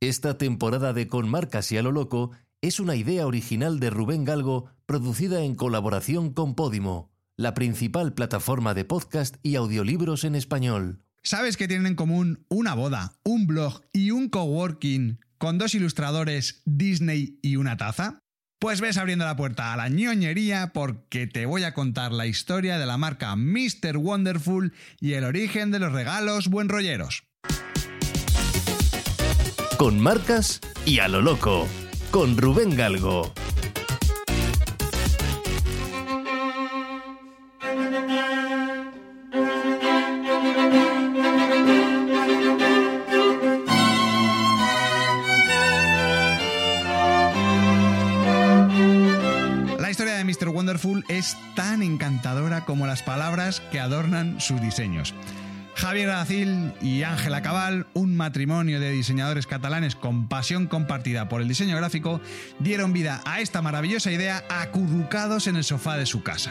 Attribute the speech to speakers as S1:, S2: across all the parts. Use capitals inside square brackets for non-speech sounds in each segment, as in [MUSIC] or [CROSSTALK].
S1: Esta temporada de Con Marcas y a lo Loco es una idea original de Rubén Galgo, producida en colaboración con Podimo, la principal plataforma de podcast y audiolibros en español.
S2: ¿Sabes que tienen en común una boda, un blog y un coworking con dos ilustradores, Disney y una taza? Pues ves abriendo la puerta a la ñoñería porque te voy a contar la historia de la marca Mr. Wonderful y el origen de los regalos buen rolleros.
S1: Con marcas y a lo loco, con Rubén Galgo.
S2: La historia de Mr. Wonderful es tan encantadora como las palabras que adornan sus diseños. Javier Aracil y Ángela Cabal, un matrimonio de diseñadores catalanes con pasión compartida por el diseño gráfico, dieron vida a esta maravillosa idea acurrucados en el sofá de su casa.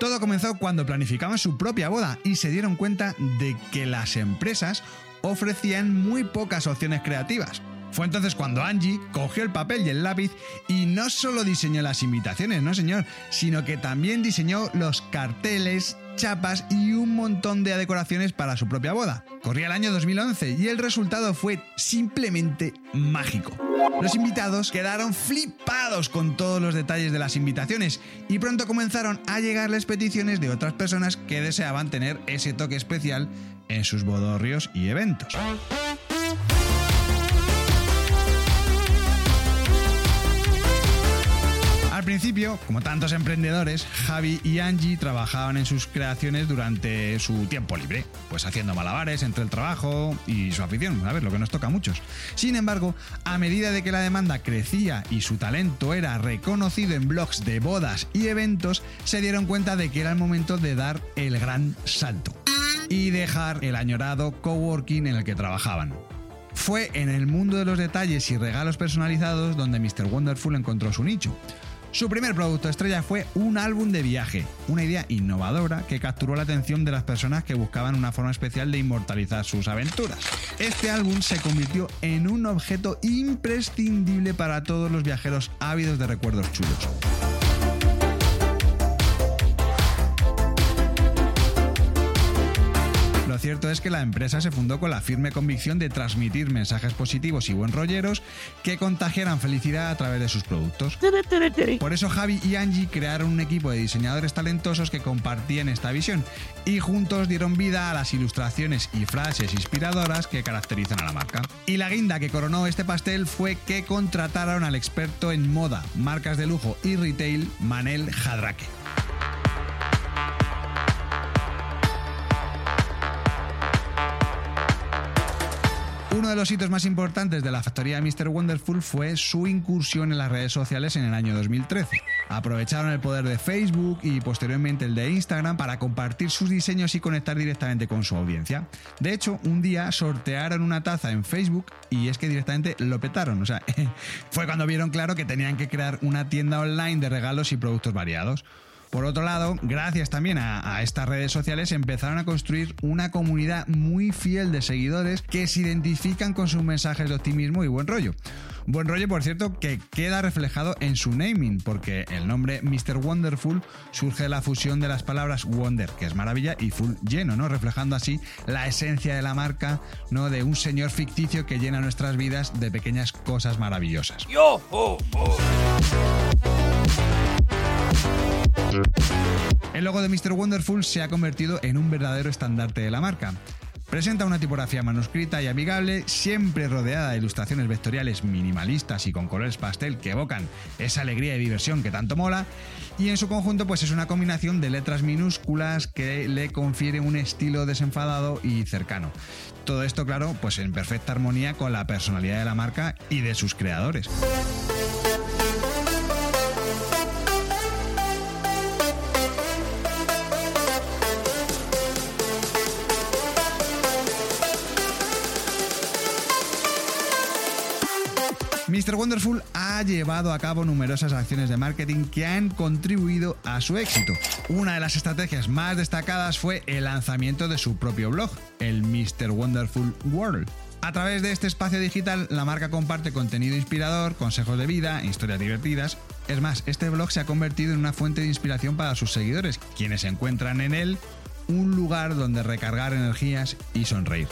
S2: Todo comenzó cuando planificaban su propia boda y se dieron cuenta de que las empresas ofrecían muy pocas opciones creativas. Fue entonces cuando Angie cogió el papel y el lápiz y no solo diseñó las invitaciones, no señor, sino que también diseñó los carteles, chapas y un montón de decoraciones para su propia boda. Corría el año 2011 y el resultado fue simplemente mágico. Los invitados quedaron flipados con todos los detalles de las invitaciones y pronto comenzaron a llegarles peticiones de otras personas que deseaban tener ese toque especial en sus bodorrios y eventos. Principio, como tantos emprendedores, Javi y Angie trabajaban en sus creaciones durante su tiempo libre, pues haciendo malabares entre el trabajo y su afición, a ver, lo que nos toca a muchos. Sin embargo, a medida de que la demanda crecía y su talento era reconocido en blogs de bodas y eventos, se dieron cuenta de que era el momento de dar el gran salto y dejar el añorado coworking en el que trabajaban. Fue en el mundo de los detalles y regalos personalizados donde Mr. Wonderful encontró su nicho. Su primer producto estrella fue un álbum de viaje, una idea innovadora que capturó la atención de las personas que buscaban una forma especial de inmortalizar sus aventuras. Este álbum se convirtió en un objeto imprescindible para todos los viajeros ávidos de recuerdos chulos. Cierto es que la empresa se fundó con la firme convicción de transmitir mensajes positivos y buen rolleros que contagiaran felicidad a través de sus productos. Por eso Javi y Angie crearon un equipo de diseñadores talentosos que compartían esta visión y juntos dieron vida a las ilustraciones y frases inspiradoras que caracterizan a la marca. Y la guinda que coronó este pastel fue que contrataron al experto en moda, marcas de lujo y retail, Manel Jadraque. Uno de los hitos más importantes de la factoría de Mr. Wonderful fue su incursión en las redes sociales en el año 2013. Aprovecharon el poder de Facebook y posteriormente el de Instagram para compartir sus diseños y conectar directamente con su audiencia. De hecho, un día sortearon una taza en Facebook y es que directamente lo petaron. O sea, [LAUGHS] fue cuando vieron claro que tenían que crear una tienda online de regalos y productos variados. Por otro lado, gracias también a, estas redes sociales empezaron a construir una comunidad muy fiel de seguidores que se identifican con sus mensajes de optimismo y buen rollo. Buen rollo, por cierto, que queda reflejado en su naming, porque el nombre Mr. Wonderful surge de la fusión de las palabras wonder, que es maravilla, y full lleno, ¿no? Reflejando así la esencia de la marca, ¿no? De un señor ficticio que llena nuestras vidas de pequeñas cosas maravillosas.
S3: Yo, oh, oh.
S2: El logo de Mr. Wonderful se ha convertido en un verdadero estandarte de la marca. Presenta una tipografía manuscrita y amigable, siempre rodeada de ilustraciones vectoriales minimalistas y con colores pastel que evocan esa alegría y diversión que tanto mola, y en su conjunto pues es una combinación de letras minúsculas que le confiere un estilo desenfadado y cercano. Todo esto, claro, pues en perfecta armonía con la personalidad de la marca y de sus creadores. Mr. Wonderful ha llevado a cabo numerosas acciones de marketing que han contribuido a su éxito. Una de las estrategias más destacadas fue el lanzamiento de su propio blog, el Mr. Wonderful World. A través de este espacio digital, la marca comparte contenido inspirador, consejos de vida, historias divertidas. Es más, este blog se ha convertido en una fuente de inspiración para sus seguidores, quienes encuentran en él un lugar donde recargar energías y sonreír.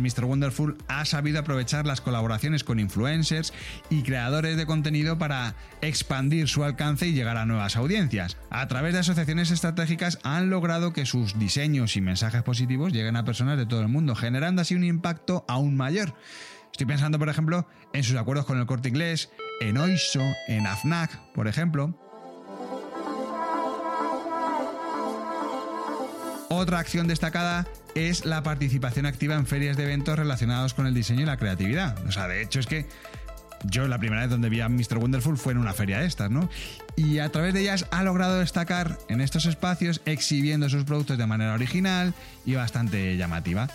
S2: Mr. Wonderful ha sabido aprovechar las colaboraciones con influencers y creadores de contenido para expandir su alcance y llegar a nuevas audiencias. A través de asociaciones estratégicas han logrado que sus diseños y mensajes positivos lleguen a personas de todo el mundo, generando así un impacto aún mayor. Estoy pensando, por ejemplo, en sus acuerdos con el corte inglés, en Oiso, en AFNAC, por ejemplo. Otra acción destacada es la participación activa en ferias de eventos relacionados con el diseño y la creatividad. O sea, de hecho es que yo la primera vez donde vi a Mr. Wonderful fue en una feria de estas, ¿no? Y a través de ellas ha logrado destacar en estos espacios exhibiendo sus productos de manera original y bastante llamativa.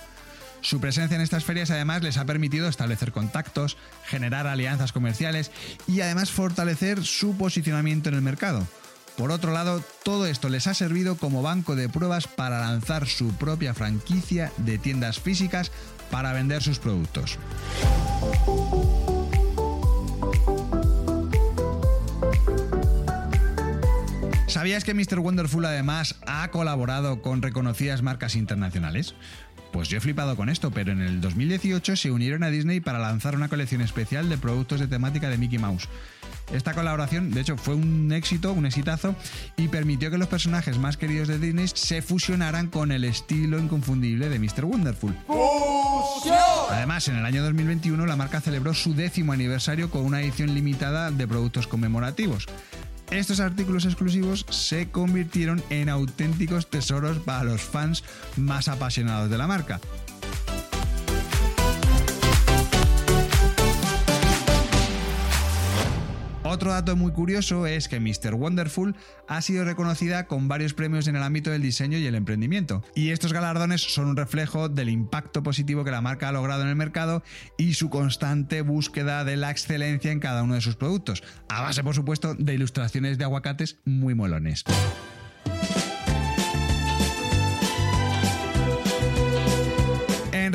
S2: Su presencia en estas ferias además les ha permitido establecer contactos, generar alianzas comerciales y además fortalecer su posicionamiento en el mercado. Por otro lado, todo esto les ha servido como banco de pruebas para lanzar su propia franquicia de tiendas físicas para vender sus productos. ¿Sabías que Mr. Wonderful además ha colaborado con reconocidas marcas internacionales? Pues yo he flipado con esto, pero en el 2018 se unieron a Disney para lanzar una colección especial de productos de temática de Mickey Mouse. Esta colaboración, de hecho, fue un éxito, un exitazo, y permitió que los personajes más queridos de Disney se fusionaran con el estilo inconfundible de Mr. Wonderful. Además, en el año 2021 la marca celebró su décimo aniversario con una edición limitada de productos conmemorativos. Estos artículos exclusivos se convirtieron en auténticos tesoros para los fans más apasionados de la marca. Otro dato muy curioso es que Mr. Wonderful ha sido reconocida con varios premios en el ámbito del diseño y el emprendimiento. Y estos galardones son un reflejo del impacto positivo que la marca ha logrado en el mercado y su constante búsqueda de la excelencia en cada uno de sus productos, a base por supuesto de ilustraciones de aguacates muy molones.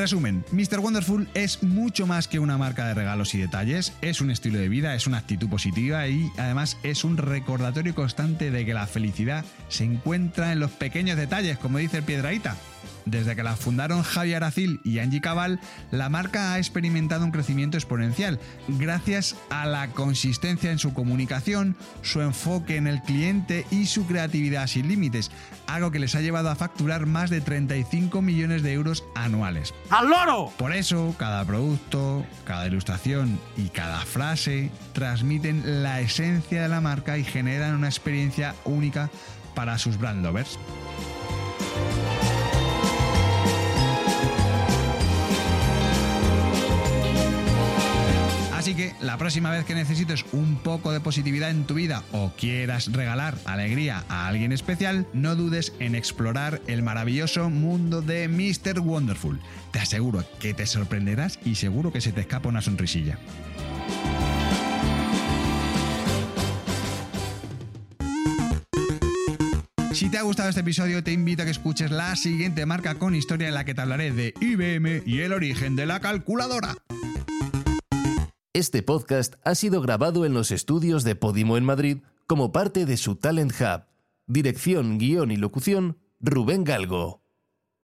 S2: Resumen, Mr. Wonderful es mucho más que una marca de regalos y detalles, es un estilo de vida, es una actitud positiva y además es un recordatorio constante de que la felicidad se encuentra en los pequeños detalles, como dice el Piedraíta. Desde que la fundaron Javier Aracil y Angie Cabal, la marca ha experimentado un crecimiento exponencial gracias a la consistencia en su comunicación, su enfoque en el cliente y su creatividad sin límites, algo que les ha llevado a facturar más de 35 millones de euros anuales.
S3: ¡Al loro!
S2: Por eso, cada producto, cada ilustración y cada frase transmiten la esencia de la marca y generan una experiencia única para sus brand lovers. Así que la próxima vez que necesites un poco de positividad en tu vida o quieras regalar alegría a alguien especial, no dudes en explorar el maravilloso mundo de Mr. Wonderful. Te aseguro que te sorprenderás y seguro que se te escapa una sonrisilla. Si te ha gustado este episodio, te invito a que escuches la siguiente marca con historia en la que te hablaré de IBM y el origen de la calculadora.
S1: Este podcast ha sido grabado en los estudios de Podimo en Madrid como parte de su Talent Hub. Dirección, guion y locución, Rubén Galgo.